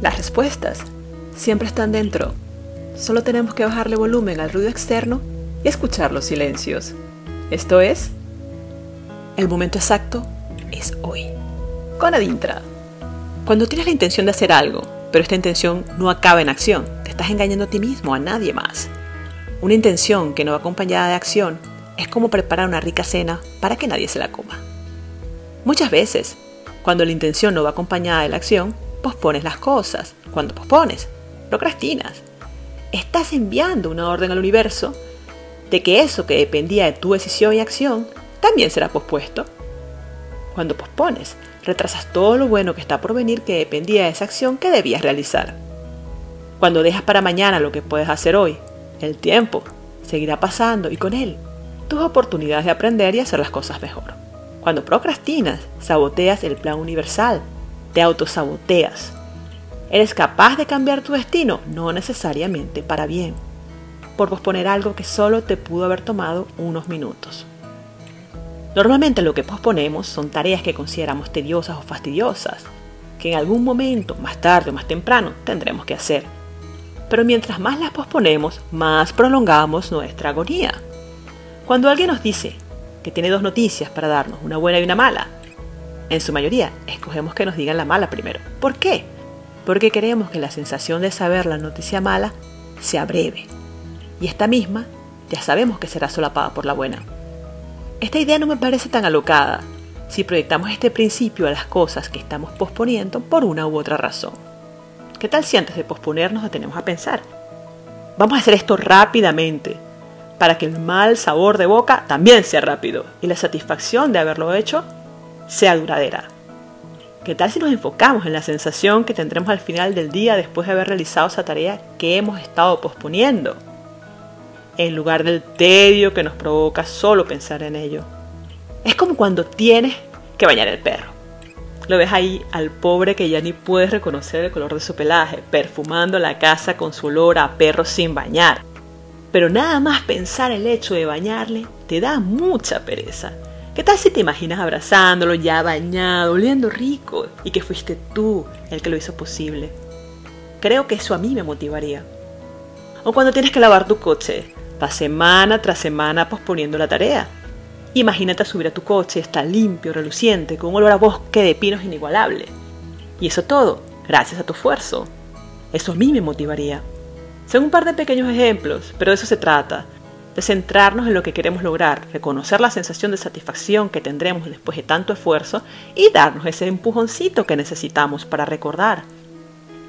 Las respuestas siempre están dentro. Solo tenemos que bajarle volumen al ruido externo y escuchar los silencios. Esto es, el momento exacto es hoy. Con Adintra. Cuando tienes la intención de hacer algo, pero esta intención no acaba en acción, te estás engañando a ti mismo, a nadie más. Una intención que no va acompañada de acción es como preparar una rica cena para que nadie se la coma. Muchas veces, cuando la intención no va acompañada de la acción, pospones las cosas. Cuando pospones, procrastinas. Estás enviando una orden al universo de que eso que dependía de tu decisión y acción también será pospuesto. Cuando pospones, retrasas todo lo bueno que está por venir que dependía de esa acción que debías realizar. Cuando dejas para mañana lo que puedes hacer hoy, el tiempo seguirá pasando y con él tus oportunidades de aprender y hacer las cosas mejor. Cuando procrastinas, saboteas el plan universal, te autosaboteas. Eres capaz de cambiar tu destino, no necesariamente para bien, por posponer algo que solo te pudo haber tomado unos minutos. Normalmente lo que posponemos son tareas que consideramos tediosas o fastidiosas, que en algún momento, más tarde o más temprano, tendremos que hacer. Pero mientras más las posponemos, más prolongamos nuestra agonía. Cuando alguien nos dice que tiene dos noticias para darnos, una buena y una mala, en su mayoría escogemos que nos digan la mala primero. ¿Por qué? Porque queremos que la sensación de saber la noticia mala sea breve. Y esta misma ya sabemos que será solapada por la buena. Esta idea no me parece tan alocada si proyectamos este principio a las cosas que estamos posponiendo por una u otra razón. ¿Qué tal si antes de posponernos detenemos a pensar? Vamos a hacer esto rápidamente para que el mal sabor de boca también sea rápido y la satisfacción de haberlo hecho sea duradera. ¿Qué tal si nos enfocamos en la sensación que tendremos al final del día después de haber realizado esa tarea que hemos estado posponiendo? En lugar del tedio que nos provoca solo pensar en ello. Es como cuando tienes que bañar el perro. Lo ves ahí al pobre que ya ni puedes reconocer el color de su pelaje, perfumando la casa con su olor a perro sin bañar. Pero nada más pensar el hecho de bañarle te da mucha pereza. ¿Qué tal si te imaginas abrazándolo ya bañado, oliendo rico y que fuiste tú el que lo hizo posible? Creo que eso a mí me motivaría. O cuando tienes que lavar tu coche, vas semana tras semana posponiendo la tarea. Imagínate subir a tu coche, está limpio, reluciente, con un olor a bosque de pinos inigualable. Y eso todo, gracias a tu esfuerzo. Eso a mí me motivaría. Son un par de pequeños ejemplos, pero de eso se trata, de centrarnos en lo que queremos lograr, reconocer la sensación de satisfacción que tendremos después de tanto esfuerzo y darnos ese empujoncito que necesitamos para recordar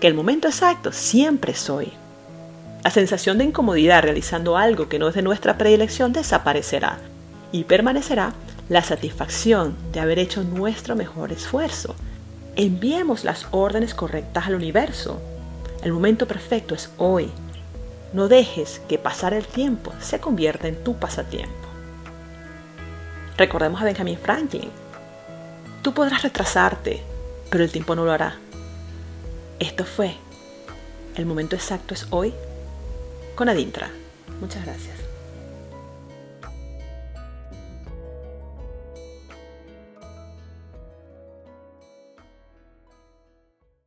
que el momento exacto siempre es hoy. La sensación de incomodidad realizando algo que no es de nuestra predilección desaparecerá y permanecerá la satisfacción de haber hecho nuestro mejor esfuerzo. Enviemos las órdenes correctas al universo. El momento perfecto es hoy. No dejes que pasar el tiempo se convierta en tu pasatiempo. Recordemos a Benjamin Franklin. Tú podrás retrasarte, pero el tiempo no lo hará. Esto fue. El momento exacto es hoy con Adintra. Muchas gracias.